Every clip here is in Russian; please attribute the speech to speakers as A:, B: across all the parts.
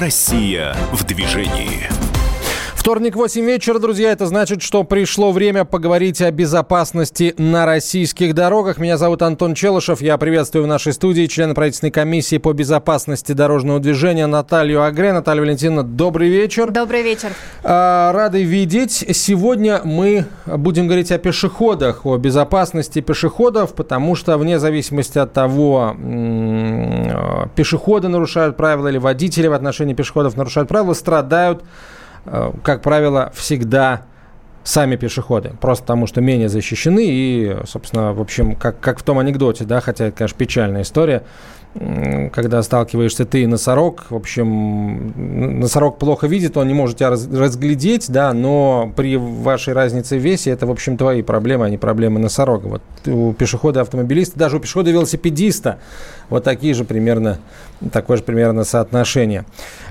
A: Россия в движении.
B: Вторник, 8 вечера, друзья. Это значит, что пришло время поговорить о безопасности на российских дорогах. Меня зовут Антон Челышев. Я приветствую в нашей студии члена правительственной комиссии по безопасности дорожного движения Наталью Агре. Наталья Валентиновна, добрый вечер.
C: Добрый вечер.
B: А, рады видеть. Сегодня мы будем говорить о пешеходах, о безопасности пешеходов, потому что вне зависимости от того, пешеходы нарушают правила или водители в отношении пешеходов нарушают правила, страдают как правило, всегда сами пешеходы, просто потому что менее защищены и, собственно, в общем, как, как в том анекдоте, да, хотя это, конечно, печальная история, когда сталкиваешься ты и носорог, в общем, носорог плохо видит, он не может тебя разглядеть, да, но при вашей разнице в весе это, в общем, твои проблемы, а не проблемы носорога. Вот у пешехода-автомобилиста, даже у пешехода-велосипедиста вот такие же примерно, такое же примерно соотношение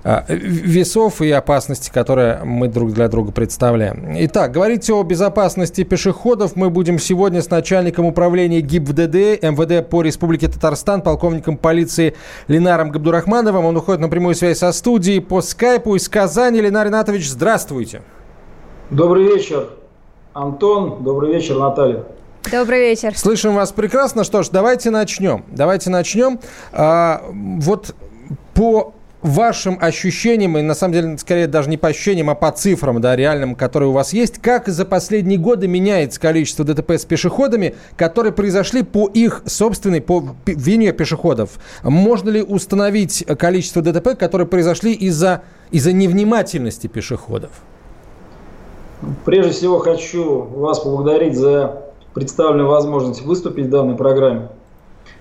B: а, весов и опасности, которые мы друг для друга представляем. Итак, говорить о безопасности пешеходов мы будем сегодня с начальником управления ГИБДД МВД по Республике Татарстан, полковником полиции Ленаром Габдурахмановым. Он уходит на прямую связь со студией по скайпу из Казани. Ленар Ринатович, здравствуйте.
D: Добрый вечер, Антон. Добрый вечер, Наталья.
C: Добрый вечер.
B: Слышим вас прекрасно. Что ж, давайте начнем. Давайте начнем. А, вот по вашим ощущениям, и на самом деле, скорее даже не по ощущениям, а по цифрам, да, реальным, которые у вас есть, как за последние годы меняется количество ДТП с пешеходами, которые произошли по их собственной, по вине пешеходов? Можно ли установить количество ДТП, которые произошли из-за из невнимательности пешеходов?
D: Прежде всего хочу вас поблагодарить за представленную возможность выступить в данной программе.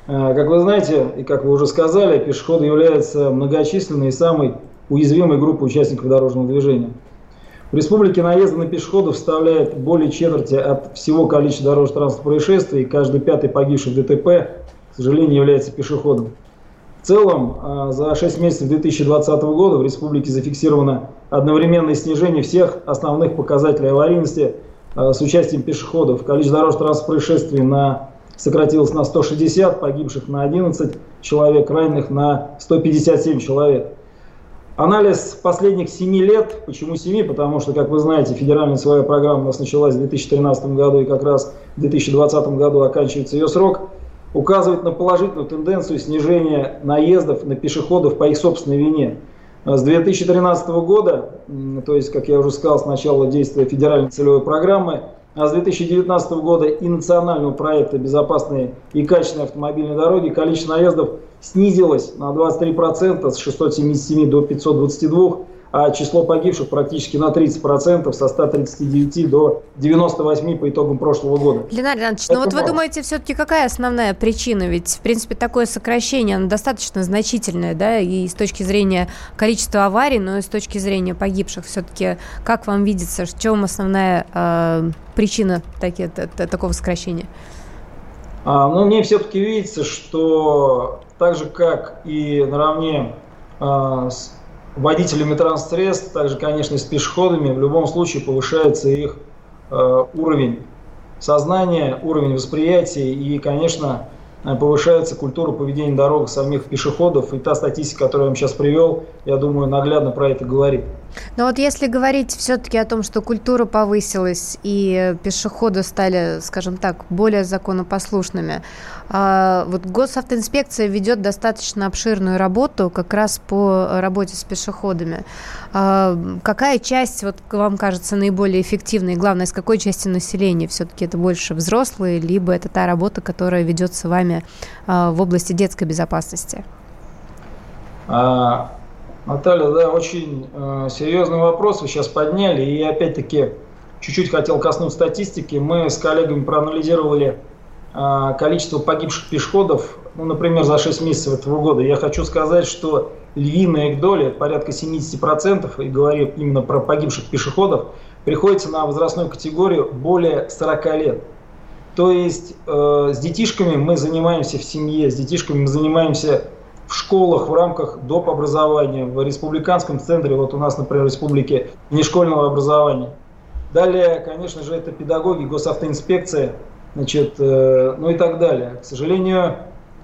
D: Э, как вы знаете, и как вы уже сказали, пешеходы являются многочисленной и самой уязвимой группой участников дорожного движения. В республике наезды на пешеходов составляет более четверти от всего количества дорожно-транспортных происшествий, и каждый пятый погибший в ДТП, к сожалению, является пешеходом. В целом, э, за 6 месяцев 2020 года в республике зафиксировано одновременное снижение всех основных показателей аварийности с участием пешеходов. Количество дорожно-транспортных происшествий на сократилось на 160, погибших на 11 человек, раненых на 157 человек. Анализ последних 7 лет. Почему 7? Потому что, как вы знаете, федеральная своя программа у нас началась в 2013 году и как раз в 2020 году оканчивается ее срок. Указывает на положительную тенденцию снижения наездов на пешеходов по их собственной вине. С 2013 года, то есть, как я уже сказал, с начала действия федеральной целевой программы, а с 2019 года и национального проекта «Безопасные и качественные автомобильные дороги» количество наездов снизилось на 23% с 677 до 522 а число погибших практически на 30%, со 139 до 98 по итогам прошлого года.
C: Ленар Иванович, ну вот вы думаете, все-таки какая основная причина? Ведь, в принципе, такое сокращение, оно достаточно значительное, да, и с точки зрения количества аварий, но и с точки зрения погибших. Все-таки, как вам видится, в чем основная э, причина таки, такого сокращения?
D: А, ну, мне все-таки видится, что так же, как и наравне а, с водителями транссредств, также, конечно, и с пешеходами, в любом случае повышается их э, уровень сознания, уровень восприятия и, конечно, Э, повышается культура поведения дорог самих пешеходов. И та статистика, которую я вам сейчас привел, я думаю, наглядно про это говорит.
C: Но вот если говорить все-таки о том, что культура повысилась и пешеходы стали, скажем так, более законопослушными, а, вот госавтоинспекция ведет достаточно обширную работу как раз по работе с пешеходами. А, какая часть, вот вам кажется, наиболее эффективной? И главное, с какой части населения все-таки это больше взрослые, либо это та работа, которая ведется вами а, в области детской безопасности?
D: Наталья, да, очень э, серьезный вопрос вы сейчас подняли. И опять-таки чуть-чуть хотел коснуться статистики. Мы с коллегами проанализировали э, количество погибших пешеходов, ну, например, за 6 месяцев этого года. Я хочу сказать, что львиная их доля, порядка 70%, и говорю именно про погибших пешеходов, приходится на возрастную категорию более 40 лет. То есть э, с детишками мы занимаемся в семье, с детишками мы занимаемся в школах в рамках доп. образования, в республиканском центре, вот у нас, например, в республике внешкольного образования. Далее, конечно же, это педагоги, госавтоинспекция, значит, э, ну и так далее. К сожалению,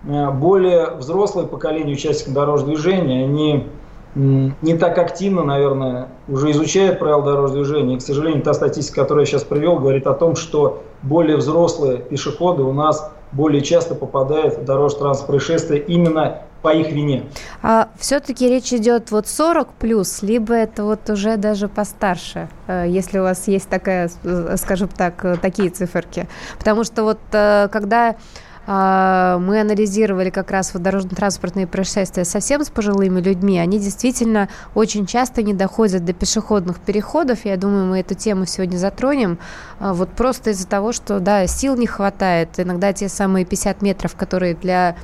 D: э, более взрослое поколение участников дорожного движения, они не так активно, наверное, уже изучают правила дорожного движения. И, к сожалению, та статистика, которую я сейчас привел, говорит о том, что более взрослые пешеходы у нас более часто попадают в дорожно-транспортные происшествия именно по их вине.
C: А все-таки речь идет вот 40 плюс, либо это вот уже даже постарше, э, если у вас есть такая, э, скажем так, э, такие циферки. Потому что вот когда а, мы анализировали как раз вот дорожно-транспортные происшествия совсем с пожилыми людьми, они действительно очень часто не доходят до пешеходных переходов. Я думаю, мы эту тему сегодня затронем. А, вот просто из-за того, что, да, сил не хватает. Иногда те самые 50 метров, которые для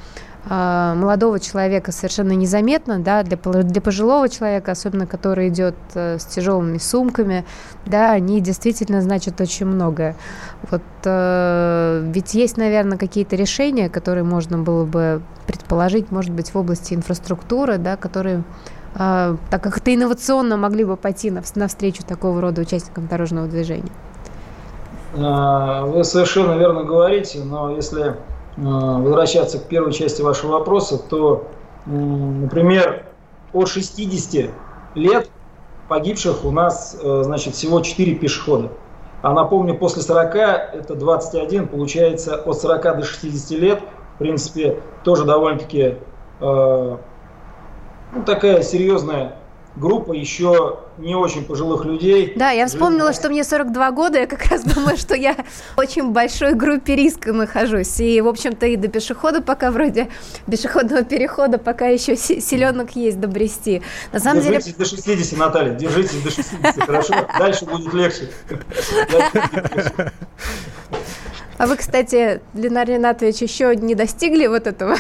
C: а, молодого человека совершенно незаметно, да, для, для пожилого человека, особенно который идет э, с тяжелыми сумками, да, они действительно значат очень многое. Вот э, ведь есть, наверное, какие-то решения, которые можно было бы предположить, может быть, в области инфраструктуры, да, которые э, так как это инновационно могли бы пойти навстречу такого рода участникам дорожного движения.
D: А, вы совершенно верно говорите, но если возвращаться к первой части вашего вопроса, то, например, от 60 лет погибших у нас, э, значит, всего 4 пешехода. А напомню, после 40 это 21, получается от 40 до 60 лет, в принципе, тоже довольно-таки э, ну, такая серьезная группа еще не очень пожилых людей.
C: Да, я вспомнила, что мне 42 года, я как раз думаю, что я в очень большой группе риска нахожусь. И, в общем-то, и до пешехода пока вроде, пешеходного перехода пока еще селенок есть добрести.
D: На самом держитесь деле... до 60, Наталья, держитесь до 60, хорошо? Дальше будет легче.
C: А вы, кстати, Ленар Ринатович, еще не достигли вот этого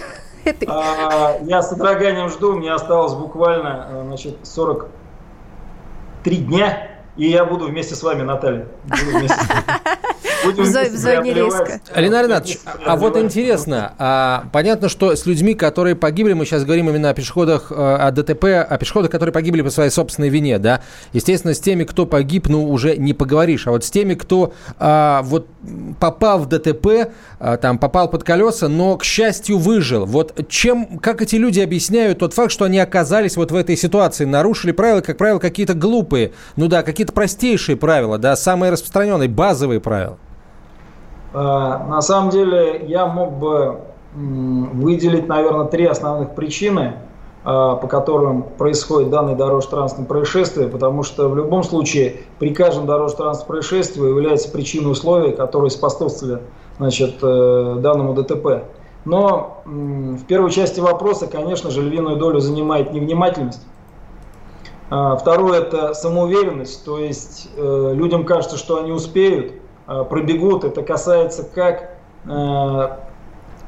D: а, я с содроганием жду, мне осталось буквально э, значит, 43 дня, и я буду вместе с вами, Наталья. Буду вместе с вами.
B: Будем в, в зоне риска. Алина Ринатович, а вот интересно, а, понятно, что с людьми, которые погибли, мы сейчас говорим именно о пешеходах, э, о ДТП, о пешеходах, которые погибли по своей собственной вине, да? Естественно, с теми, кто погиб, ну, уже не поговоришь, а вот с теми, кто а, вот попал в ДТП, там, попал под колеса, но, к счастью, выжил. Вот чем, как эти люди объясняют тот факт, что они оказались вот в этой ситуации, нарушили правила, как правило, какие-то глупые, ну да, какие-то простейшие правила, да, самые распространенные, базовые правила?
D: А, на самом деле я мог бы выделить, наверное, три основных причины, а, по которым происходит данное дорожно-транспортное происшествие, потому что в любом случае при каждом дорожно-транспортном происшествии является причиной условий, которые способствовали значит, э, данному ДТП. Но в первой части вопроса, конечно же, львиную долю занимает невнимательность. А, второе – это самоуверенность, то есть э, людям кажется, что они успеют, Э, пробегут. Это касается как э,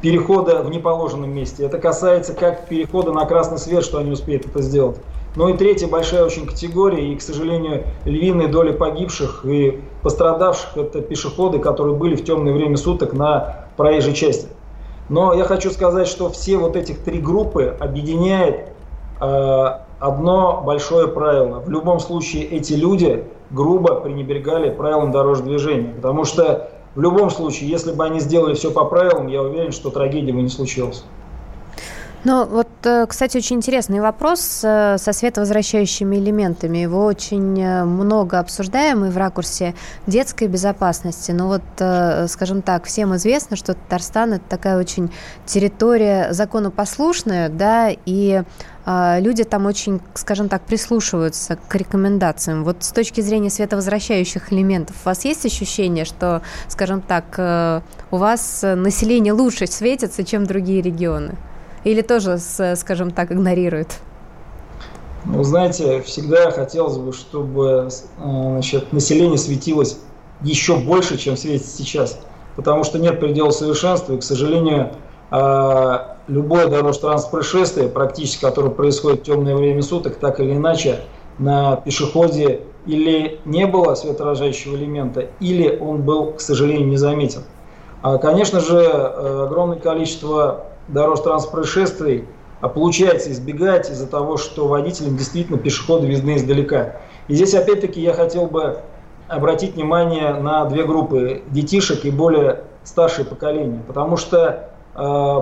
D: перехода в неположенном месте. Это касается как перехода на красный свет, что они успеют это сделать. Ну и третья большая очень категория, и, к сожалению, львиная доля погибших и пострадавших – это пешеходы, которые были в темное время суток на проезжей части. Но я хочу сказать, что все вот этих три группы объединяет э, одно большое правило. В любом случае эти люди грубо пренебрегали правилам дорожного движения. Потому что в любом случае, если бы они сделали все по правилам, я уверен, что трагедия бы не случилась.
C: Ну, вот, кстати, очень интересный вопрос э, со световозвращающими элементами. Его очень э, много обсуждаем и в ракурсе детской безопасности. Но вот, скажем так, всем известно, что Татарстан – это такая очень территория законопослушная, да, и люди там очень, скажем так, прислушиваются к рекомендациям. Вот с точки зрения световозвращающих элементов, у вас есть ощущение, что, скажем так, у вас население лучше светится, чем другие регионы? Или тоже, скажем так, игнорирует?
D: Ну, знаете, всегда хотелось бы, чтобы значит, население светилось еще больше, чем светит сейчас. Потому что нет предела совершенства, и, к сожалению, а, любое дорожно-транспортное происшествие, практически которое происходит в темное время суток, так или иначе, на пешеходе или не было светоотражающего элемента, или он был, к сожалению, не заметен. А, конечно же, э, огромное количество дорожно-транспортных а получается избегать из-за того, что водителям действительно пешеходы видны издалека. И здесь опять-таки я хотел бы обратить внимание на две группы – детишек и более старшее поколение. Потому что э,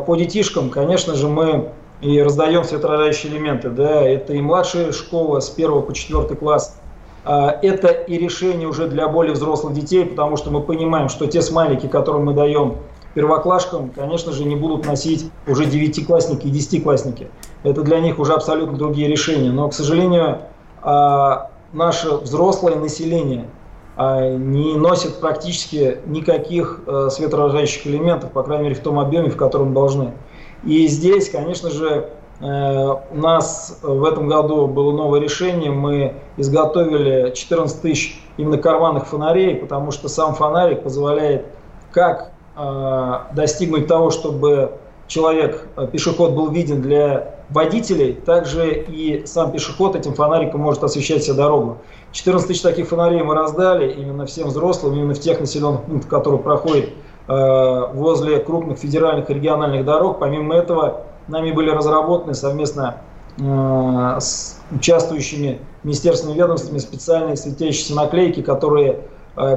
D: по детишкам, конечно же, мы и раздаем светоотражающие элементы. Да, это и младшая школа с 1 по 4 класс. А, это и решение уже для более взрослых детей, потому что мы понимаем, что те смайлики, которые мы даем первоклашкам, конечно же, не будут носить уже девятиклассники и десятиклассники. Это для них уже абсолютно другие решения. Но, к сожалению, а, наше взрослое население а, не носит практически никаких э, светоотражающих элементов, по крайней мере, в том объеме, в котором должны. И здесь, конечно же, э, у нас в этом году было новое решение. Мы изготовили 14 тысяч именно карманных фонарей, потому что сам фонарик позволяет как достигнуть того, чтобы человек, пешеход был виден для водителей, также и сам пешеход этим фонариком может освещать себе дорогу. 14 тысяч таких фонарей мы раздали именно всем взрослым, именно в тех населенных пунктах, которые проходят э, возле крупных федеральных и региональных дорог. Помимо этого, нами были разработаны совместно э, с участвующими министерственными ведомствами специальные светящиеся наклейки, которые э,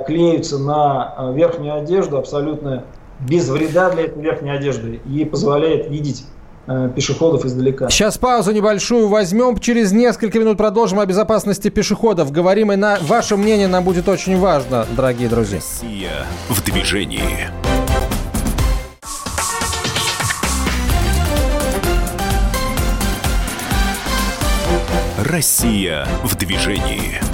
D: клеются на э, верхнюю одежду абсолютно без вреда для этой верхней одежды и позволяет видеть Э, пешеходов издалека.
B: Сейчас паузу небольшую возьмем. Через несколько минут продолжим о безопасности пешеходов. Говорим, и на ваше мнение нам будет очень важно, дорогие друзья.
A: Россия в движении. Россия в движении.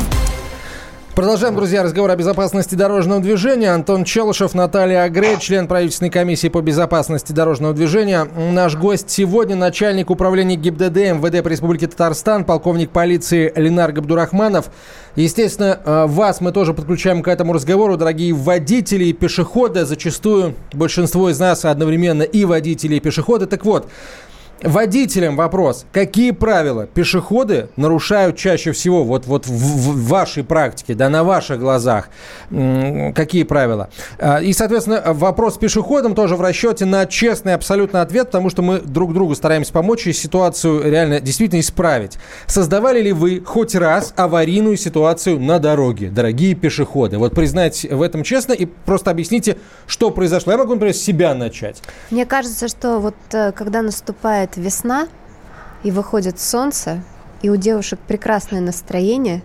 B: Продолжаем, друзья, разговор о безопасности дорожного движения. Антон Челышев, Наталья Агре, член правительственной комиссии по безопасности дорожного движения. Наш гость сегодня начальник управления ГИБДД МВД по Республике Татарстан, полковник полиции Ленар Габдурахманов. Естественно, э, вас мы тоже подключаем к этому разговору, дорогие водители и пешеходы. Зачастую большинство из нас одновременно и водители, и пешеходы. Так вот, Водителям вопрос. Какие правила пешеходы нарушают чаще всего вот, вот в, в вашей практике, да, на ваших глазах? Какие правила? А, и, соответственно, вопрос пешеходам тоже в расчете на честный абсолютно ответ, потому что мы друг другу стараемся помочь и ситуацию реально действительно исправить. Создавали ли вы хоть раз аварийную ситуацию на дороге, дорогие пешеходы? Вот признайте в этом честно и просто объясните, что произошло. Я могу, например, с себя начать.
C: Мне кажется, что вот э, когда наступает наступает весна, и выходит солнце, и у девушек прекрасное настроение,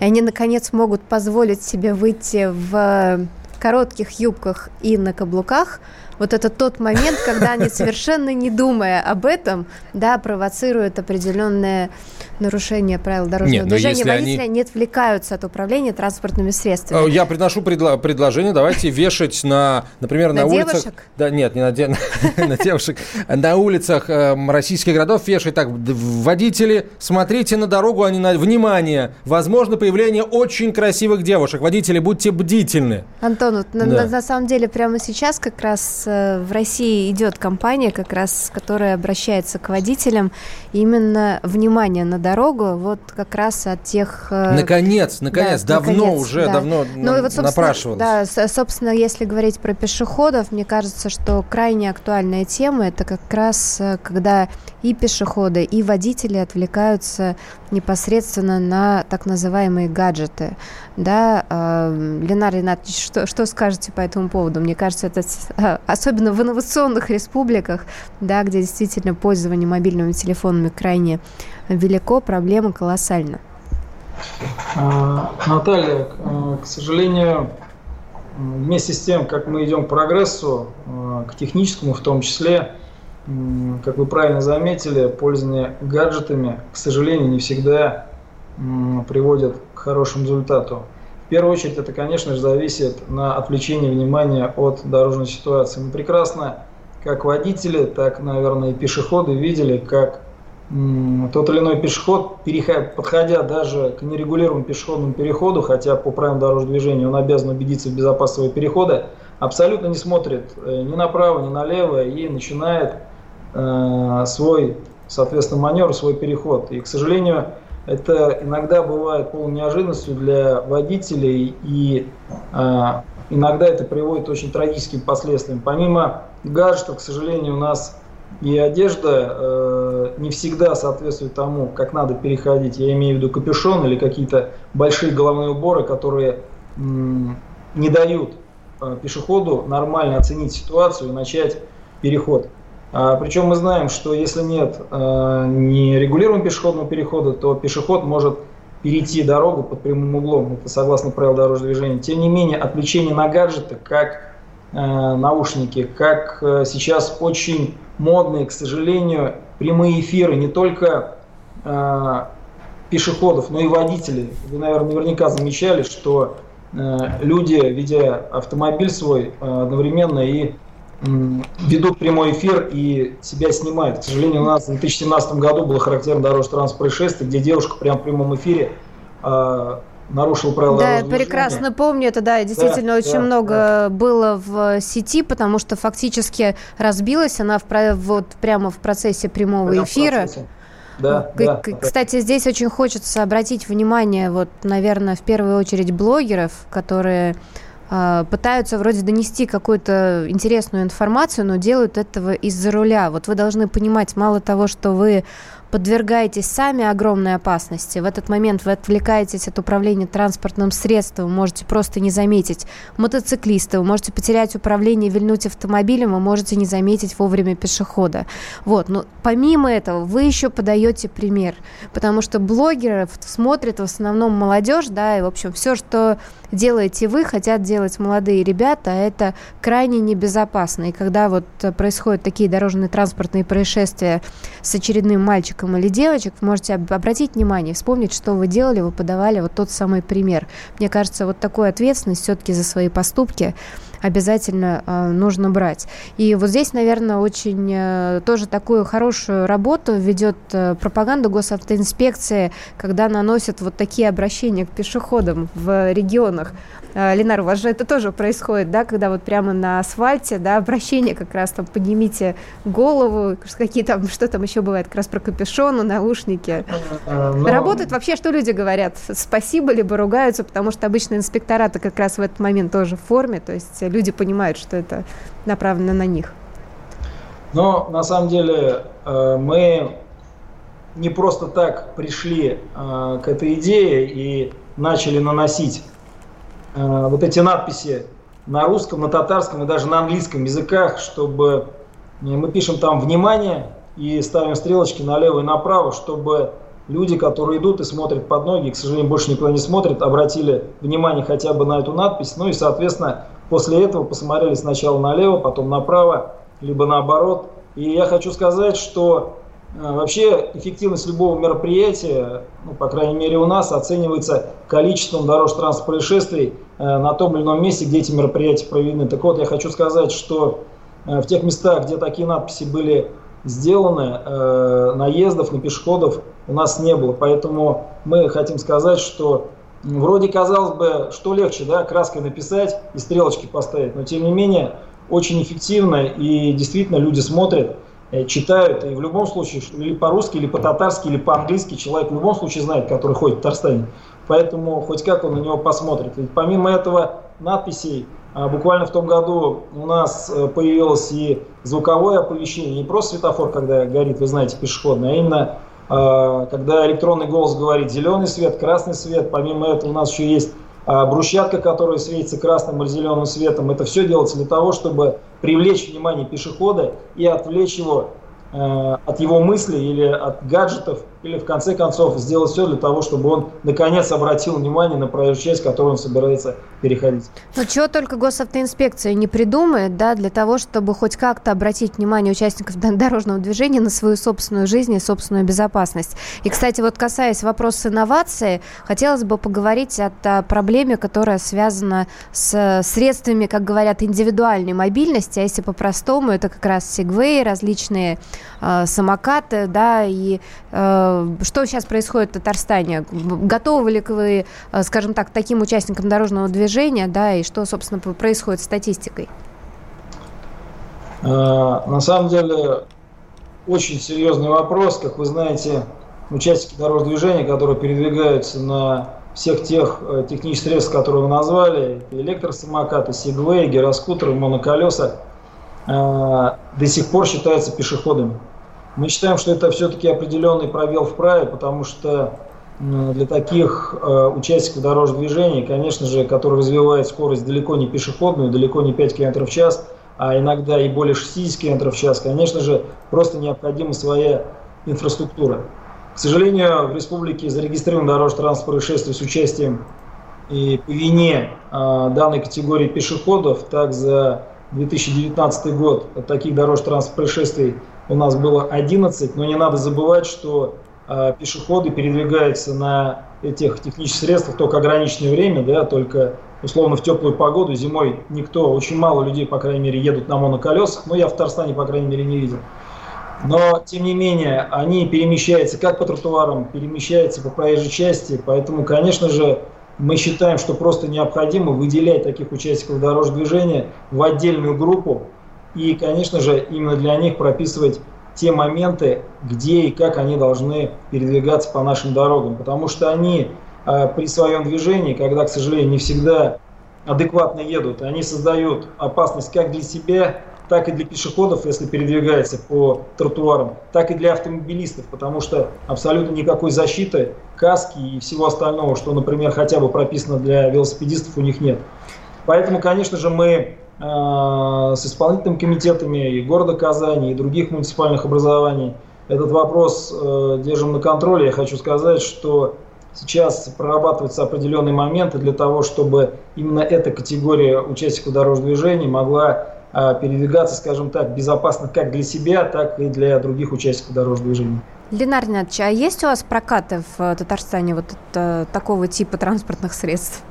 C: и они, наконец, могут позволить себе выйти в коротких юбках и на каблуках – вот это тот момент, когда они, совершенно не думая об этом, да, провоцируют определенное нарушение правил дорожного Нет, движения. Водители они... не отвлекаются от управления транспортными средствами.
B: Я приношу предло- предложение, давайте вешать на, например, на, на улицах... Девушек? Да, нет, не на, де... на девушек. На улицах эм, российских городов вешать так, водители, смотрите на дорогу, а не на... Внимание! Возможно появление очень красивых девушек. Водители, будьте бдительны.
C: Антон, вот да. на, на самом деле прямо сейчас как раз Э, в России идет кампания, как раз, которая обращается к водителям. Именно внимание на дорогу, вот как раз от тех...
B: Э, наконец, наконец, да, давно наконец, уже, да. давно ну, и вот, напрашивалось.
C: Да, собственно, если говорить про пешеходов, мне кажется, что крайне актуальная тема, это как раз, э, когда и пешеходы, и водители отвлекаются непосредственно на так называемые гаджеты. Да, э, Ленар Ринатович, что, что скажете по этому поводу? Мне кажется, это э, особенно в инновационных республиках, да, где действительно пользование мобильными телефонами крайне велико, проблема колоссальна.
D: А, Наталья, э, к сожалению, вместе с тем, как мы идем к прогрессу, к техническому в том числе, как вы правильно заметили, пользование гаджетами, к сожалению, не всегда приводит к хорошему результату. В первую очередь это, конечно же, зависит на отвлечение внимания от дорожной ситуации. Мы прекрасно, как водители, так, наверное, и пешеходы видели, как тот или иной пешеход, подходя даже к нерегулируемому пешеходному переходу, хотя по правилам дорожного движения он обязан убедиться в безопасности перехода, абсолютно не смотрит э, ни направо, ни налево и начинает э, свой, соответственно, маневр, свой переход. И, к сожалению, это иногда бывает полной неожиданностью для водителей, и э, иногда это приводит к очень трагическим последствиям. Помимо гаджетов, к сожалению, у нас и одежда э, не всегда соответствует тому, как надо переходить. Я имею в виду капюшон или какие-то большие головные уборы, которые э, не дают э, пешеходу нормально оценить ситуацию и начать переход. А, причем мы знаем, что если нет а, не регулируемого пешеходного перехода, то пешеход может перейти дорогу под прямым углом, это согласно правилам дорожного движения. Тем не менее, отвлечение на гаджеты, как э, наушники, как э, сейчас очень модные, к сожалению, прямые эфиры не только э, пешеходов, но и водителей. Вы, наверное, наверняка замечали, что э, люди, ведя автомобиль свой, э, одновременно и ведут прямой эфир и себя снимают. К сожалению, у нас в 2017 году было характерно дорожно-транспортное происшествие, где девушка прямо в прямом эфире нарушила правила
C: Да, я прекрасно помню это, да, действительно да, очень да, много да. было в сети, потому что фактически разбилась она в, вот прямо в процессе прямого прямо эфира.
D: Да,
C: да, Кстати, здесь очень хочется обратить внимание, вот, наверное, в первую очередь блогеров, которые а, пытаются вроде донести какую-то интересную информацию, но делают этого из-за руля. Вот вы должны понимать, мало того, что вы подвергаетесь сами огромной опасности. В этот момент вы отвлекаетесь от управления транспортным средством, можете просто не заметить мотоциклиста, вы можете потерять управление, вильнуть автомобилем, вы можете не заметить вовремя пешехода. Вот. Но помимо этого, вы еще подаете пример, потому что блогеров смотрят в основном молодежь, да, и, в общем, все, что делаете вы, хотят делать молодые ребята, а это крайне небезопасно. И когда вот происходят такие дорожные транспортные происшествия с очередным мальчиком или девочек, можете обратить внимание, вспомнить, что вы делали, вы подавали вот тот самый пример. Мне кажется, вот такую ответственность все-таки за свои поступки обязательно э, нужно брать. И вот здесь, наверное, очень э, тоже такую хорошую работу ведет э, пропаганда госавтоинспекции, когда наносят вот такие обращения к пешеходам в регионах. Э, Ленар, у вас же это тоже происходит, да, когда вот прямо на асфальте, да, обращение как раз там поднимите голову, какие там, что там еще бывает, как раз про капюшон, наушники. Но... Работает вообще, что люди говорят? Спасибо, либо ругаются, потому что обычно инспектораты как раз в этот момент тоже в форме, то есть люди понимают, что это направлено на них.
D: Но на самом деле э, мы не просто так пришли к этой идее и начали наносить Э, вот эти надписи на русском, на татарском и даже на английском языках, чтобы э, мы пишем там «внимание» и ставим стрелочки налево и направо, чтобы люди, которые идут и смотрят под ноги, к сожалению, больше никуда не смотрят, обратили внимание хотя бы на эту надпись, ну и, соответственно, после этого посмотрели сначала налево, потом направо, либо наоборот. И я хочу сказать, что а, вообще эффективность любого мероприятия, ну, по крайней мере у нас, оценивается количеством дорожно-транспортных происшествий э, на том или ином месте, где эти мероприятия проведены. Так вот, я хочу сказать, что э, в тех местах, где такие надписи были сделаны, э, наездов на пешеходов у нас не было. Поэтому мы хотим сказать, что вроде казалось бы, что легче, да, краской написать и стрелочки поставить, но тем не менее очень эффективно и действительно люди смотрят, Э, читают, и в любом случае, или по-русски, или по-татарски, или по-английски человек в любом случае знает, который ходит в Татарстане. Поэтому хоть как он на него посмотрит. Ведь помимо этого надписей, а, буквально в том году у нас э, появилось и звуковое оповещение, не просто светофор, когда горит, вы знаете, пешеходный, а именно когда электронный голос говорит зеленый свет, красный свет. Помимо этого у нас еще есть а брусчатка, которая светится красным или зеленым светом, это все делается для того, чтобы привлечь внимание пешехода и отвлечь его Э, от его мыслей или от гаджетов, или в конце концов сделать все для того, чтобы он наконец обратил внимание на проезжую часть, которую он собирается переходить.
C: Ну, чего только госавтоинспекция не придумает, да, для того, чтобы хоть как-то обратить внимание участников дорожного движения на свою собственную жизнь и собственную безопасность. И, кстати, вот касаясь вопроса инновации, хотелось бы поговорить о, о проблеме, которая связана с средствами, как говорят, индивидуальной мобильности, а если по-простому, это как раз сегвей, различные э, самокаты, да, и э, что сейчас происходит в Татарстане? Готовы ли вы, э, скажем так, таким участникам дорожного движения, да, и что, собственно, происходит с статистикой?
D: Э, на самом деле, очень серьезный вопрос. Как вы знаете, участники дорожного движения, которые передвигаются на всех тех э, технических средств, которые вы назвали, электросамокаты, сегвей, гироскутеры, моноколеса, Э, до сих пор считаются пешеходами. Мы считаем, что это все-таки определенный пробел в праве, потому что для таких э, участников дорожного движения, конечно же, которые развивают скорость далеко не пешеходную, далеко не 5 км в час, а иногда и более 60 км в час, конечно же, просто необходима своя инфраструктура. К сожалению, в республике зарегистрировано дорожно-транспортное происшествий с участием и по вине а, данной категории пешеходов, так за 2019 год таких дорожно-транспортных происшествий у нас было 11, но не надо забывать, что э, пешеходы передвигаются на этих технических средствах только ограниченное время, да, только условно в теплую погоду, зимой никто, очень мало людей, по крайней мере, едут на моноколесах, но я в Татарстане, по крайней мере, не видел. Но, тем не менее, они перемещаются как по тротуарам, перемещаются по проезжей части, поэтому, конечно же, мы считаем, что просто необходимо выделять таких участников дорожного движения в отдельную группу и, конечно же, именно для них прописывать те моменты, где и как они должны передвигаться по нашим дорогам. Потому что они э, при своем движении, когда, к сожалению, не всегда адекватно едут, они создают опасность как для себя, так и для пешеходов, если передвигается по тротуарам, так и для автомобилистов, потому что абсолютно никакой защиты, каски и всего остального, что, например, хотя бы прописано для велосипедистов, у них нет. Поэтому, конечно же, мы с исполнительными комитетами и города Казани, и других муниципальных образований этот вопрос э, держим на контроле. Я хочу сказать, что сейчас прорабатываются определенные моменты для того, чтобы именно эта категория участников дорожного движения могла а, передвигаться, скажем так, безопасно как для себя, так и для других участников дорожного движения.
C: Ленар Ринатович, а есть у вас прокаты в э, Татарстане вот это, такого типа транспортных средств?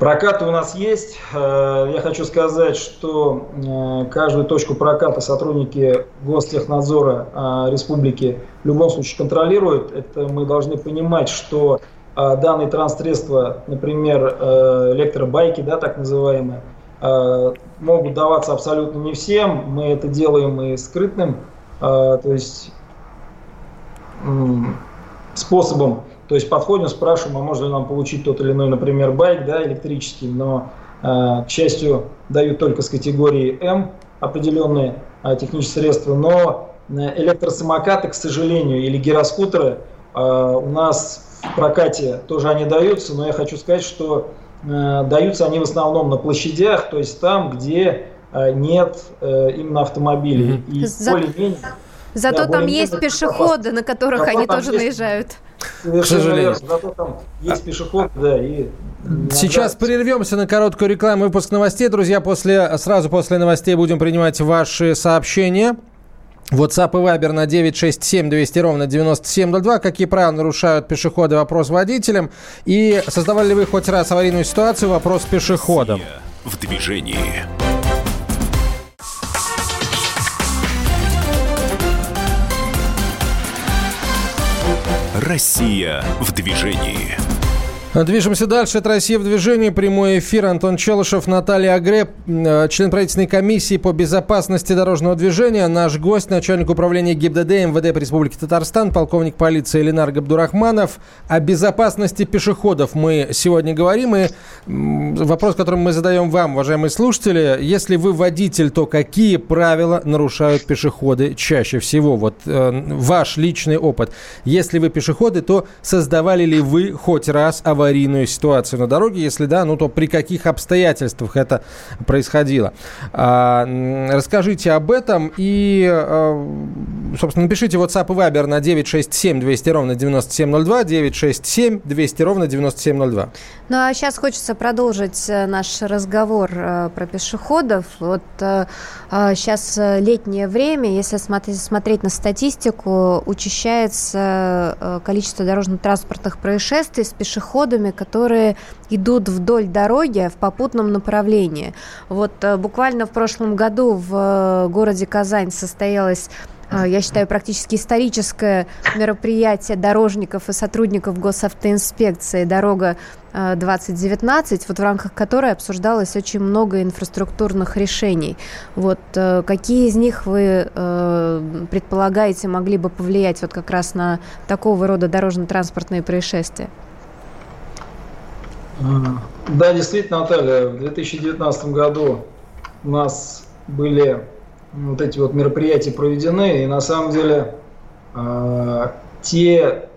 D: Прокаты у нас есть. Э, я хочу сказать, что э, каждую точку проката сотрудники Гостехнадзора республики в любом случае контролируют. Это мы должны понимать, что данные транспортсредства, например, электробайки, да, так называемые, Э, могут даваться абсолютно не всем. Мы это делаем и скрытным, э, то есть способом. То есть подходим, спрашиваем, а можно ли нам получить тот или иной, например, байк, да, электрический, но, э, к счастью, дают только с категории М определенные технические средства, но электросамокаты, к сожалению, или гироскутеры у нас в прокате тоже они даются, но я хочу сказать, что Э, даются они в основном на площадях, то есть там, где э, нет э, именно автомобилей.
C: И За... более-менее... Зато да, там есть пешеходы, на которых Зато они тоже есть... наезжают.
B: К сожалению. Зато там есть пешеходы, да, и Сейчас прервемся на короткую рекламу выпуск новостей. Друзья, после, сразу после новостей будем принимать ваши сообщения. WhatsApp и Viber на 967 200 ровно 9702. Какие правила нарушают пешеходы? Вопрос водителям. И создавали ли вы хоть раз аварийную ситуацию? Вопрос пешеходам.
A: В движении. Россия в движении.
B: Движемся дальше. Это «Россия в движении». Прямой эфир. Антон Челышев, Наталья Агреб, э, член правительственной комиссии по безопасности дорожного движения. Наш гость, начальник управления ГИБДД МВД Республики Татарстан, полковник полиции Ленар Габдурахманов. О безопасности пешеходов мы сегодня говорим. И вопрос, который мы задаем вам, уважаемые слушатели. Если вы водитель, то какие правила нарушают пешеходы чаще всего? Вот э, ваш личный опыт. Если вы пешеходы, то создавали ли вы хоть раз аварийную аварийную ситуацию на дороге? Если да, ну то при каких обстоятельствах это происходило? А, расскажите об этом и, а, собственно, напишите WhatsApp и Viber на 967 200 ровно 9702, 967 200 ровно 9702.
C: Ну а сейчас хочется продолжить э, наш разговор э, про пешеходов. Вот сейчас э, летнее время, если смотреть, смотреть на статистику, учащается количество дорожно-транспортных происшествий с пешеходами пешеходами, которые идут вдоль дороги в попутном направлении. Вот э, буквально в прошлом году в э, городе Казань состоялась э, я считаю, практически историческое мероприятие дорожников и сотрудников госавтоинспекции «Дорога 2019», вот в рамках которой обсуждалось очень много инфраструктурных решений. Вот какие из них вы предполагаете могли бы повлиять вот как раз на такого рода дорожно-транспортные происшествия?
D: Да, действительно, Наталья, в 2019 году у нас были вот эти вот мероприятия проведены, и на самом деле э, те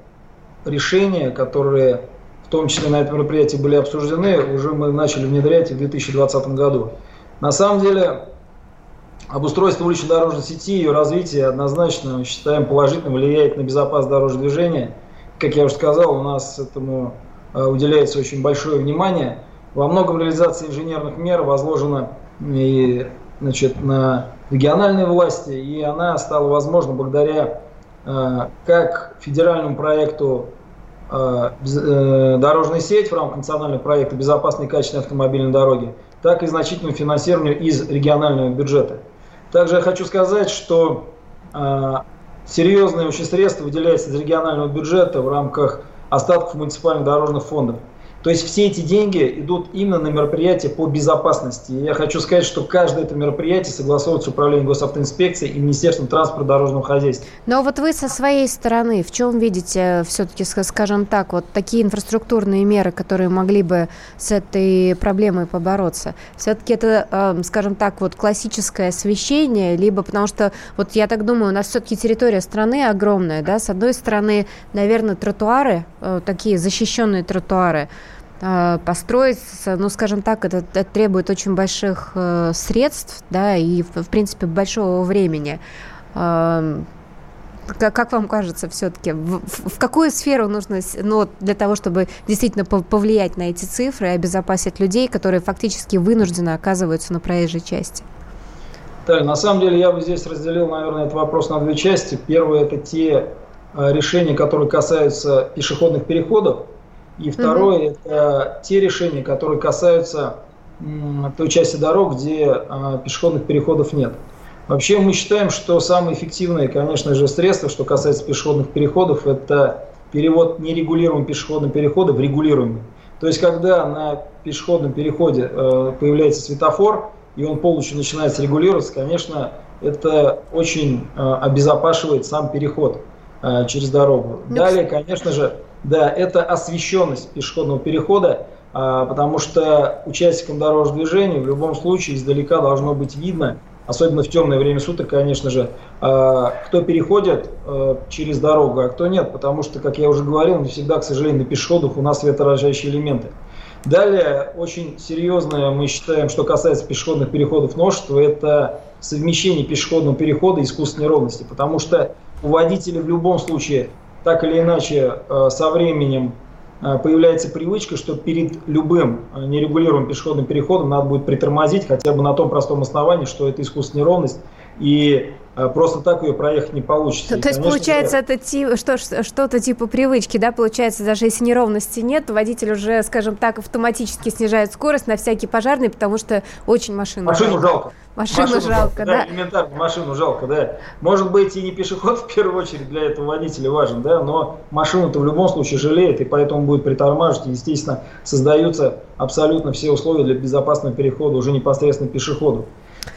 D: решения, которые в том числе на этом мероприятии были обсуждены, уже мы начали внедрять в 2020 году. На самом деле, обустройство уличной дорожной сети, ее развитие однозначно, считаем, положительно влияет на безопасность дорожного движения. Как я уже сказал, у нас этому уделяется очень большое внимание. Во многом реализация инженерных мер возложена и, значит, на региональные власти, и она стала возможна благодаря э, как федеральному проекту э, э, «Дорожная сеть» в рамках национального проекта «Безопасные и качественные автомобильные дороги», так и значительному финансированию из регионального бюджета. Также я хочу сказать, что серьезные очень средства выделяются из регионального бюджета в рамках остатков муниципальных дорожных фондов – то есть все эти деньги идут именно на мероприятия по безопасности. И я хочу сказать, что каждое это мероприятие согласовывается с Управлением госавтоинспекции и Министерством транспорта и дорожного хозяйства.
C: Но вот вы со своей стороны в чем видите все-таки, скажем так, вот такие инфраструктурные меры, которые могли бы с этой проблемой побороться? Все-таки это, эм, скажем так, вот классическое освещение, либо потому что, вот я так думаю, у нас все-таки территория страны огромная, да, с одной стороны, наверное, тротуары, э, такие защищенные тротуары, построить, ну, скажем так, это, это требует очень больших э, средств, да, и, в, в принципе, большого времени. Как, как вам кажется, все-таки, в, в, какую сферу нужно, ну, для того, чтобы действительно повлиять на эти цифры и обезопасить людей, которые фактически вынуждены оказываются на проезжей части?
D: Да, на самом деле я бы здесь разделил, наверное, этот вопрос на две части. Первое – это те э, решения, которые касаются пешеходных переходов, и второе угу. это те решения, которые касаются той части дорог, где а, пешеходных переходов нет. Вообще мы считаем, что самое эффективное, конечно же, средство, что касается пешеходных переходов, это перевод нерегулируемого пешеходного перехода в регулируемый. То есть, когда на пешеходном переходе э, появляется светофор, и он полностью начинает регулироваться, конечно, это очень э, обезопашивает сам переход э, через дорогу. Ну, Далее, конечно же, да, это освещенность пешеходного перехода, а, потому что участникам дорожного движения в любом случае издалека должно быть видно, особенно в темное время суток, конечно же, а, кто переходит а, через дорогу, а кто нет, потому что, как я уже говорил, не всегда, к сожалению, на пешеходах у нас светоотражающие элементы. Далее, очень серьезное, мы считаем, что касается пешеходных переходов множество, это совмещение пешеходного перехода и искусственной ровности, потому что у водителя в любом случае так или иначе э, со временем э, появляется привычка, что перед любым э, нерегулируемым пешеходным переходом надо будет притормозить хотя бы на том простом основании, что это искусственная неровность, и просто так ее проехать не получится.
C: То, то есть, получается, это ти, что, что-то типа привычки, да? Получается, даже если неровности нет, водитель уже, скажем так, автоматически снижает скорость на всякий пожарный, потому что очень машину
D: Машину жалко.
C: Машину, машину жалко, жалко, да?
D: Элементарно, машину жалко, да. Может быть, и не пешеход в первую очередь для этого водителя важен, да, но машину-то в любом случае жалеет, и поэтому будет притормаживать. естественно, создаются абсолютно все условия для безопасного перехода уже непосредственно пешеходу.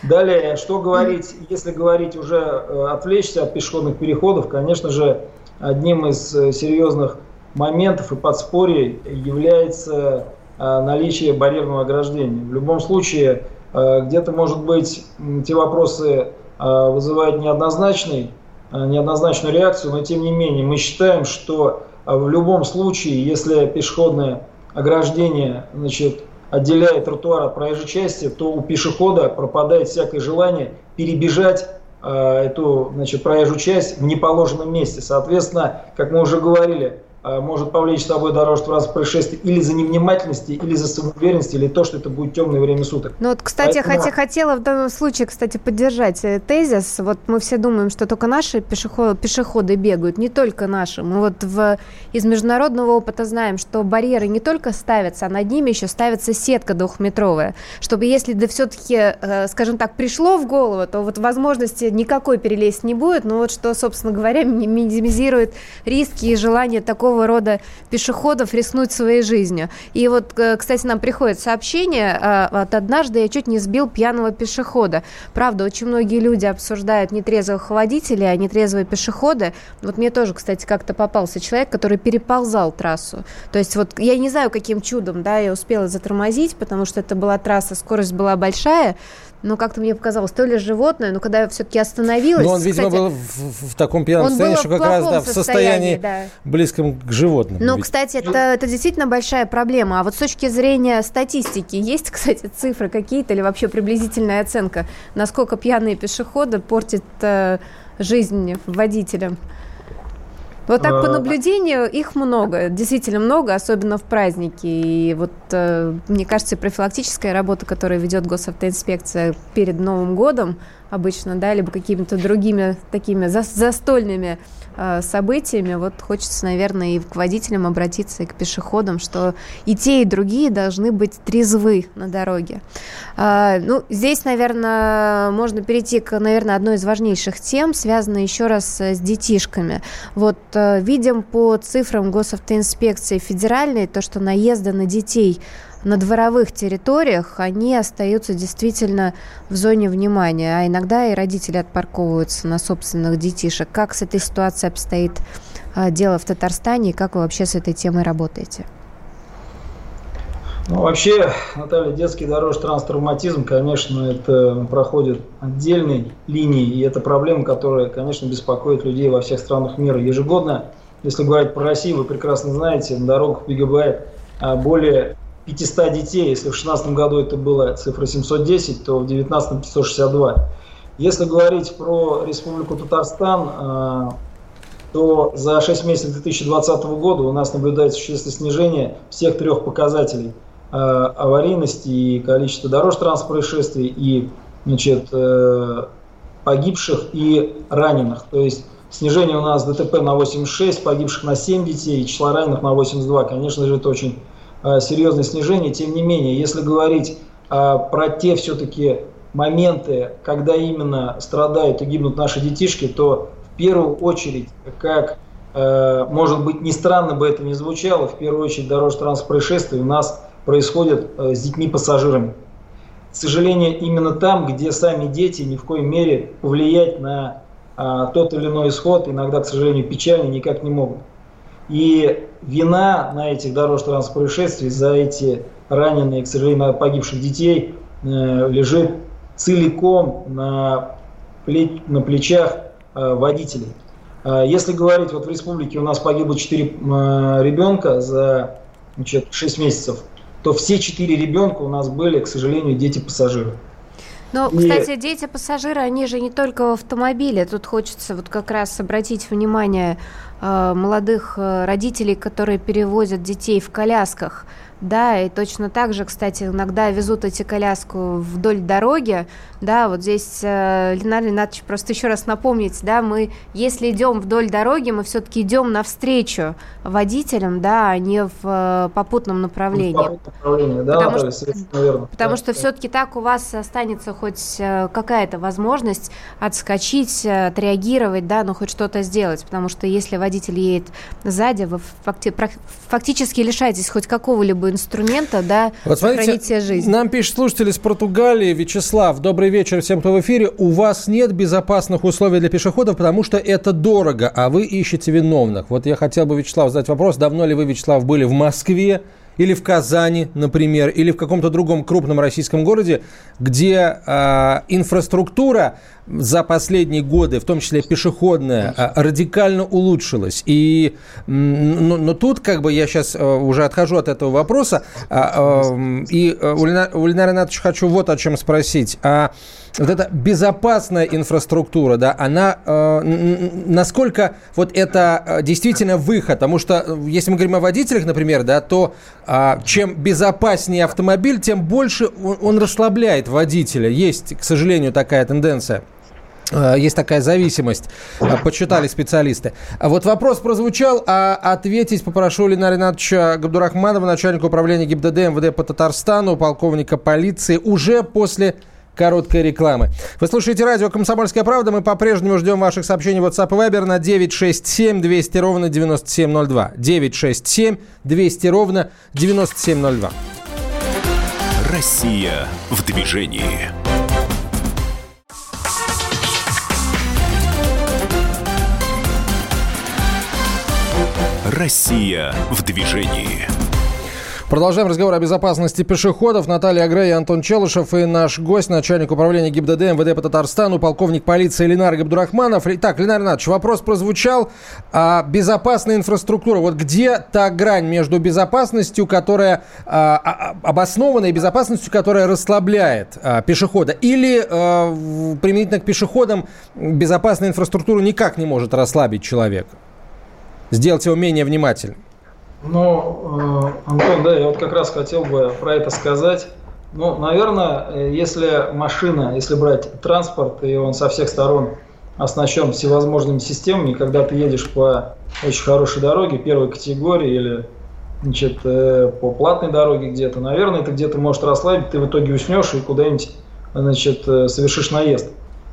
D: Далее, что говорить, если говорить уже э, отвлечься от пешеходных переходов, конечно же, одним из э, серьезных моментов и подспорий является э, наличие барьерного ограждения. В любом случае, где-то, может быть, те вопросы вызывают неоднозначный, неоднозначную реакцию, но тем не менее мы считаем, что в любом случае, если пешеходное ограждение значит, отделяет тротуар от проезжей части, то у пешехода пропадает всякое желание перебежать эту значит, проезжую часть в неположенном месте. Соответственно, как мы уже говорили, может повлечь с собой дорожное раз происшествий или за невнимательности, или за самоуверенность, или то, что это будет темное время суток.
C: Ну вот, кстати, Поэтому... хотя, хотела в данном случае, кстати, поддержать э, тезис. Вот мы все думаем, что только наши пешеходы, пешеходы бегают, не только наши. Мы вот в, из международного опыта знаем, что барьеры не только ставятся, а над ними еще ставится сетка двухметровая, чтобы если да все-таки, э, скажем так, пришло в голову, то вот возможности никакой перелезть не будет, но вот что, собственно говоря, минимизирует риски и желание такого такого рода пешеходов рискнуть своей жизнью. И вот, э, кстати, нам приходит сообщение, э, вот однажды я чуть не сбил пьяного пешехода. Правда, очень многие люди обсуждают нетрезвых водителей, а нетрезвые пешеходы. Вот мне тоже, кстати, как-то попался человек, который переползал трассу. То есть вот я не знаю, каким чудом, да, я успела затормозить, потому что это была трасса, скорость была большая, ну, как-то мне показалось, то ли животное, но когда я все-таки остановилась...
B: Ну, он, видимо, кстати, был в, в таком пьяном состоянии, что как раз да, в состоянии да. близком к животным.
C: Ну, кстати, это, это действительно большая проблема. А вот с точки зрения статистики, есть, кстати, цифры какие-то или вообще приблизительная оценка, насколько пьяные пешеходы портят э, жизнь водителям? Вот так по а, наблюдению их много, действительно много, особенно в праздники. И вот э, мне кажется, профилактическая работа, которую ведет госавтоинспекция перед Новым годом обычно, да, либо какими-то другими такими застольными Э, событиями, вот хочется, наверное, и к водителям обратиться, и к пешеходам, что и те, и другие должны быть трезвы на дороге. А, ну, здесь, наверное, можно перейти к, наверное, одной из важнейших тем, связанной еще раз с детишками. Вот э, видим по цифрам госавтоинспекции федеральной то, что наезды на детей на дворовых территориях, они остаются действительно в зоне внимания, а иногда и родители отпарковываются на собственных детишек. Как с этой ситуацией обстоит а, дело в Татарстане и как вы вообще с этой темой работаете?
D: Ну, вообще, Наталья, детский дорожно-транстравматизм, конечно, это проходит отдельной линией, и это проблема, которая, конечно, беспокоит людей во всех странах мира. Ежегодно, если говорить про Россию, вы прекрасно знаете, на дорогах погибает более 500 детей, если в 2016 году это была цифра 710, то в 2019 562. Если говорить про Республику Татарстан, э, то за 6 месяцев 2020 года у нас наблюдается существенное снижение всех трех показателей э, аварийности и количества дорожно-транспортных происшествий, и значит, э, погибших и раненых. То есть снижение у нас ДТП на 86, погибших на 7 детей, и числа раненых на 82. Конечно же, это очень серьезное снижение. Тем не менее, если говорить э, про те все-таки моменты, когда именно страдают и гибнут наши детишки, то в первую очередь, как э, может быть не странно бы это не звучало, в первую очередь дорожно-транспортные происшествия у нас происходят с детьми-пассажирами. К сожалению, именно там, где сами дети ни в коей мере повлиять на тот или иной исход, иногда, к сожалению, печально никак не могут. И вина на этих дорожно-транспортных происшествиях за эти раненые, к сожалению, погибших детей э, лежит целиком на, на плечах э, водителей. Э, если говорить, вот в республике у нас погибло 4 ребенка за значит, 6 месяцев, то все 4 ребенка у нас были, к сожалению, дети-пассажиры.
C: Но, и... кстати, дети-пассажиры, они же не только в автомобиле. Тут хочется вот как раз обратить внимание э, молодых э, родителей, которые перевозят детей в колясках. Да, и точно так же, кстати, иногда везут эти коляску вдоль дороги, да, вот здесь, э, Ленар Ленатович, просто еще раз напомнить, да, мы, если идем вдоль дороги, мы все-таки идем навстречу водителям, да, а не в э, попутном направлении. В направлении, да, потому да, что, наверное. Потому да, что да. все-таки так у вас останется хоть э, какая-то возможность отскочить, э, отреагировать, да, ну хоть что-то сделать, потому что если водитель едет сзади, вы факти- фактически лишаетесь хоть какого-либо инструмента, да,
B: вот смотрите, себе жизнь. Нам пишет слушатель из Португалии Вячеслав, добрый Добрый вечер всем, кто в эфире. У вас нет безопасных условий для пешеходов, потому что это дорого, а вы ищете виновных. Вот я хотел бы, Вячеслав, задать вопрос. Давно ли вы, Вячеслав, были в Москве? или в Казани, например, или в каком-то другом крупном российском городе, где э, инфраструктура за последние годы, в том числе пешеходная, э, радикально улучшилась. И, но, но тут как бы я сейчас э, уже отхожу от этого вопроса, э, э, и у Ленара Ринатовича хочу вот о чем спросить. А вот эта безопасная инфраструктура, да, она э, насколько вот это э, действительно выход, потому что э, если мы говорим о водителях, например, да, то э, чем безопаснее автомобиль, тем больше он, он расслабляет водителя. Есть, к сожалению, такая тенденция. Э, есть такая зависимость, почитали специалисты. А вот вопрос прозвучал, а ответить попрошу Ленара Ринатовича Габдурахманова, начальника управления ГИБДД МВД по Татарстану, полковника полиции, уже после короткой рекламы. Вы слушаете радио «Комсомольская правда». Мы по-прежнему ждем ваших сообщений в WhatsApp и Viber на 967 200 ровно 9702. 967 200 ровно 9702.
A: Россия в движении. Россия в движении.
B: Продолжаем разговор о безопасности пешеходов. Наталья Грей, Антон Челышев и наш гость, начальник управления ГИБДД МВД по Татарстану, полковник полиции Ленар Габдурахманов. Итак, Ленар Иванович, вопрос прозвучал. А, безопасная инфраструктура. Вот где та грань между безопасностью, которая а, а, и безопасностью, которая расслабляет а, пешехода? Или а, применительно к пешеходам безопасная инфраструктура никак не может расслабить человека? Сделать его менее внимательным?
D: Ну, Антон, да, я вот как раз хотел бы про это сказать. Ну, наверное, э, если машина, если брать транспорт, и он со всех сторон оснащен всевозможными системами, когда ты едешь по очень хорошей дороге первой категории или значит, э, по платной дороге где-то, наверное, это где-то может расслабить, ты в итоге уснешь и куда-нибудь значит, совершишь наезд.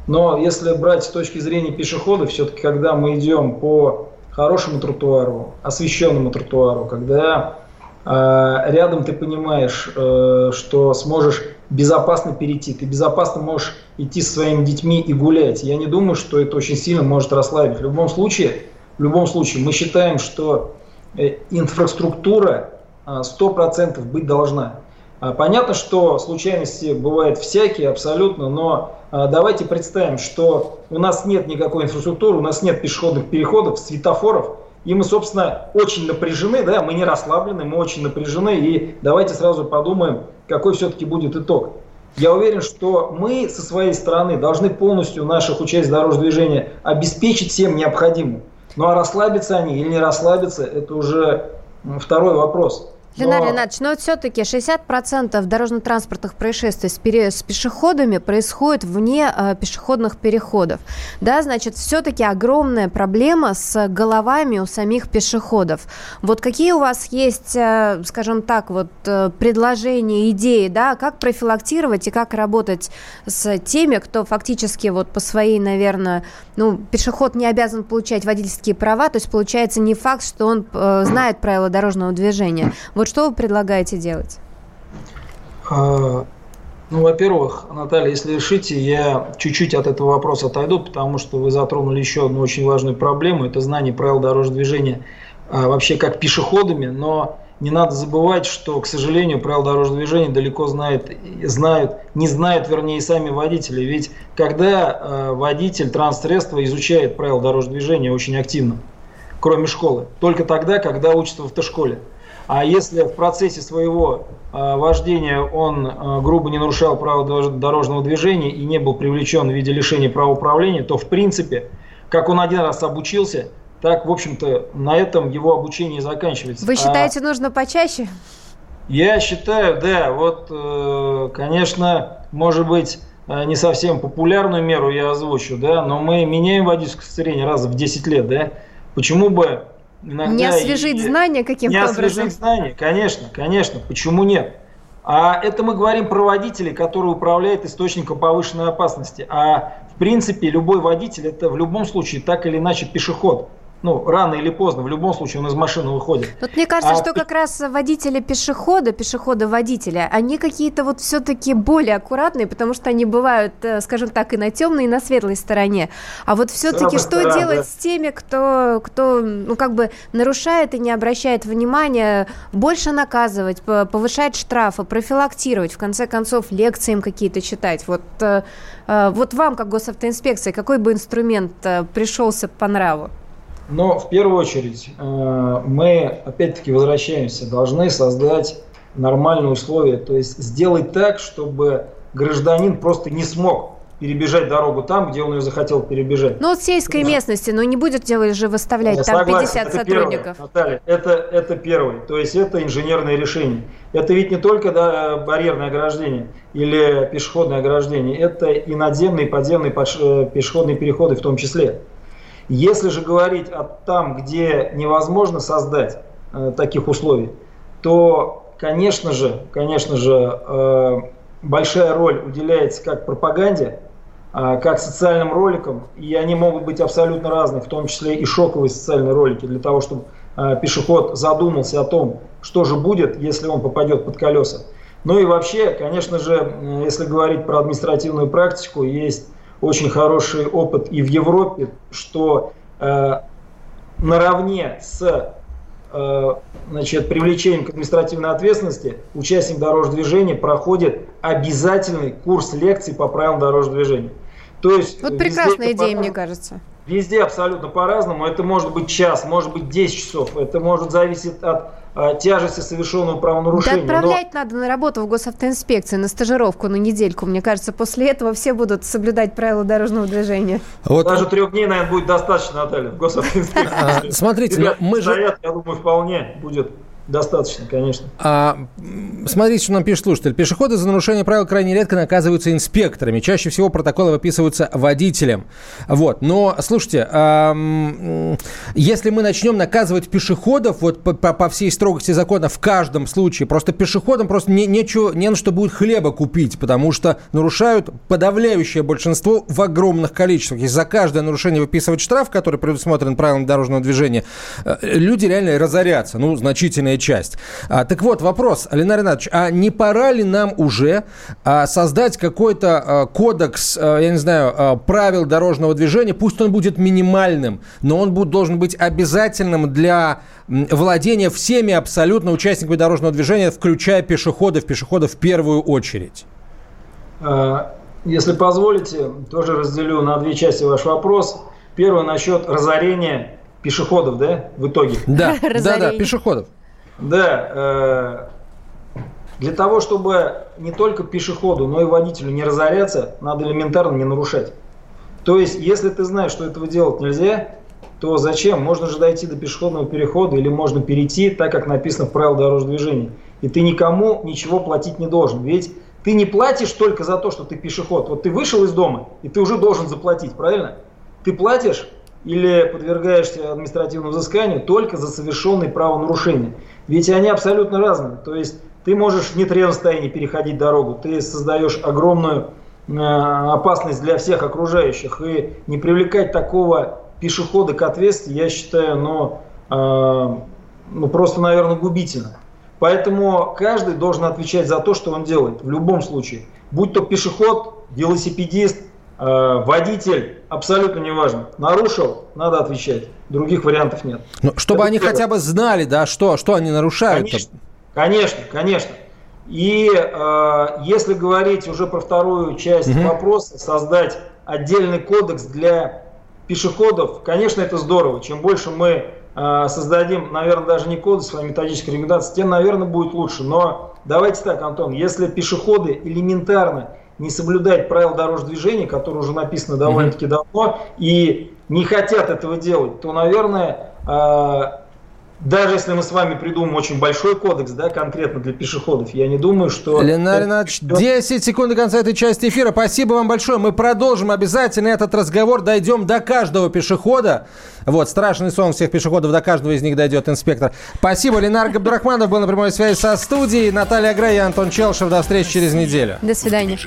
D: Но если брать с точки зрения пешехода, все-таки когда мы идем по хорошему тротуару, освещенному тротуару, когда э, рядом ты понимаешь, э, что сможешь безопасно перейти, ты безопасно можешь идти со своими детьми и гулять. Я не думаю, что это очень сильно может расслабить. В любом случае, в любом случае мы считаем, что э, инфраструктура э, 100% быть должна. А, понятно, что случайности бывают всякие абсолютно, но давайте представим, что у нас нет никакой инфраструктуры, у нас нет пешеходных переходов, светофоров, и мы, собственно, очень напряжены, да, мы не расслаблены, мы очень напряжены, и давайте сразу подумаем, какой все-таки будет итог. Я уверен, что мы со своей стороны должны полностью наших участников дорожного движения обеспечить всем необходимым. Ну а расслабиться они или не расслабиться, это уже второй вопрос.
C: Ленар но... Ренатович, но все-таки 60% дорожно-транспортных происшествий с, пере... с пешеходами происходит вне э, пешеходных переходов. Да, значит, все-таки огромная проблема с головами у самих пешеходов. Вот какие у вас есть, э, скажем так, вот э, предложения, идеи, да, как профилактировать и как работать с теми, кто фактически вот по своей, наверное, ну, пешеход не обязан получать водительские права, то есть получается не факт, что он э, знает правила дорожного движения. Вот что вы предлагаете делать?
D: А, ну, во-первых, Наталья, если решите, я чуть-чуть от этого вопроса отойду, потому что вы затронули еще одну очень важную проблему. Это знание правил дорожного движения а, вообще как пешеходами, но не надо забывать, что, к сожалению, правила дорожного движения далеко знают, знают, не знают, вернее, сами водители. Ведь когда э, водитель транспортсредства изучает правила дорожного движения очень активно, кроме школы, только тогда, когда учится в автошколе. А если в процессе своего э, вождения он э, грубо не нарушал правила дорожного движения и не был привлечен в виде лишения права управления, то в принципе, как он один раз обучился, так, в общем-то, на этом его обучение заканчивается.
C: Вы считаете, а нужно почаще?
D: Я считаю, да. Вот, э, конечно, может быть, не совсем популярную меру я озвучу, да, но мы меняем водительское удостоверение раз в 10 лет, да. Почему бы
C: иногда... Не освежить и, знания каким-то
D: образом. Не освежить знания, конечно, конечно. Почему нет? А это мы говорим про водителей, которые управляют источником повышенной опасности. А в принципе любой водитель это в любом случае так или иначе пешеход ну, рано или поздно, в любом случае он из машины выходит.
C: Вот мне кажется, а... что как раз водители пешехода, пешехода-водителя, они какие-то вот все-таки более аккуратные, потому что они бывают, э, скажем так, и на темной, и на светлой стороне. А вот все-таки что сторон, делать да. с теми, кто, кто, ну, как бы нарушает и не обращает внимания, больше наказывать, повышать штрафы, профилактировать, в конце концов, лекции им какие-то читать. Вот, э, э, вот вам, как госавтоинспекция, какой бы инструмент пришелся по нраву?
D: Но в первую очередь э, мы, опять-таки, возвращаемся, должны создать нормальные условия, то есть сделать так, чтобы гражданин просто не смог перебежать дорогу там, где он ее захотел перебежать.
C: Ну, вот сельской местности, но не будет делать же выставлять Я там согласен, 50 это сотрудников.
D: Первое, Наталья, это, это первый, то есть это инженерное решение. Это ведь не только да, барьерное ограждение или пешеходное ограждение, это и надземные, и подземные э, пешеходные переходы в том числе. Если же говорить о там, где невозможно создать э, таких условий, то, конечно же, конечно же, э, большая роль уделяется как пропаганде, э, как социальным роликам, и они могут быть абсолютно разные, в том числе и шоковые социальные ролики, для того, чтобы э, пешеход задумался о том, что же будет, если он попадет под колеса. Ну и вообще, конечно же, если говорить про административную практику, есть очень хороший опыт и в Европе, что э, наравне с э, значит, привлечением к административной ответственности участник дорожного движения проходит обязательный курс лекций по правилам дорожного движения.
C: То есть вот прекрасная идея, мне кажется.
D: Везде абсолютно по-разному. Это может быть час, может быть 10 часов. Это может зависеть от а, тяжести совершенного правонарушения.
C: Да отправлять но... надо на работу в госавтоинспекцию, на стажировку, на недельку. Мне кажется, после этого все будут соблюдать правила дорожного движения.
D: Вот. Даже трех дней, наверное, будет достаточно, Наталья, в госавтоинспекции.
B: А, смотрите,
D: мы же... Я думаю, вполне будет Достаточно, конечно. А,
B: смотрите, что нам пишет слушатель. Пешеходы за нарушение правил крайне редко наказываются инспекторами. Чаще всего протоколы выписываются водителем. Вот. Но, слушайте, а, если мы начнем наказывать пешеходов вот по, по, по всей строгости закона в каждом случае, просто пешеходам просто не, нечего, не на что будет хлеба купить, потому что нарушают подавляющее большинство в огромных количествах. Если за каждое нарушение выписывать штраф, который предусмотрен правилами дорожного движения, э, люди реально разорятся. Ну, значительно важная часть. А, так вот, вопрос, Ленар Ринатович, а не пора ли нам уже а, создать какой-то а, кодекс, а, я не знаю, а, правил дорожного движения, пусть он будет минимальным, но он будет, должен быть обязательным для владения всеми абсолютно участниками дорожного движения, включая пешеходов, пешеходов в первую очередь?
D: А, если позволите, тоже разделю на две части ваш вопрос. Первый насчет разорения пешеходов, да, в итоге?
B: Да, да, да, пешеходов.
D: Да, э, для того, чтобы не только пешеходу, но и водителю не разоряться, надо элементарно не нарушать. То есть, если ты знаешь, что этого делать нельзя, то зачем? Можно же дойти до пешеходного перехода или можно перейти, так как написано в правилах дорожного движения. И ты никому ничего платить не должен. Ведь ты не платишь только за то, что ты пешеход. Вот ты вышел из дома, и ты уже должен заплатить, правильно? Ты платишь или подвергаешься административному взысканию только за совершенные правонарушения. Ведь они абсолютно разные. То есть ты можешь в нетрезвом состоянии переходить дорогу, ты создаешь огромную э, опасность для всех окружающих. И не привлекать такого пешехода к ответственности, я считаю, ну, э, ну просто, наверное, губительно. Поэтому каждый должен отвечать за то, что он делает, в любом случае. Будь то пешеход, велосипедист, Э, водитель, абсолютно неважно, нарушил, надо отвечать. Других вариантов нет.
B: Но ну, чтобы Это они первое. хотя бы знали, да, что, что они нарушают.
D: Конечно, конечно, конечно. И э, если говорить уже про вторую часть угу. вопроса, создать отдельный кодекс для пешеходов, конечно, это здорово. Чем больше мы э, создадим, наверное, даже не кодекс, а методической рекомендации, тем, наверное, будет лучше. Но давайте так, Антон, если пешеходы элементарно не соблюдать правила дорожного движения, которые уже написаны довольно-таки давно, и не хотят этого делать, то, наверное, а, даже если мы с вами придумаем очень большой кодекс, да, конкретно для пешеходов, я не думаю, что...
B: Ленар Ринатович, 10 секунд до конца этой части эфира. Спасибо вам большое. Мы продолжим обязательно этот разговор. Дойдем до каждого пешехода. Вот, страшный сон всех пешеходов. До каждого из них дойдет инспектор. Спасибо. Ленар Габдрахманов был на прямой связи со студией. Наталья Грей и Антон Челшев. До встречи через неделю.
C: До свидания.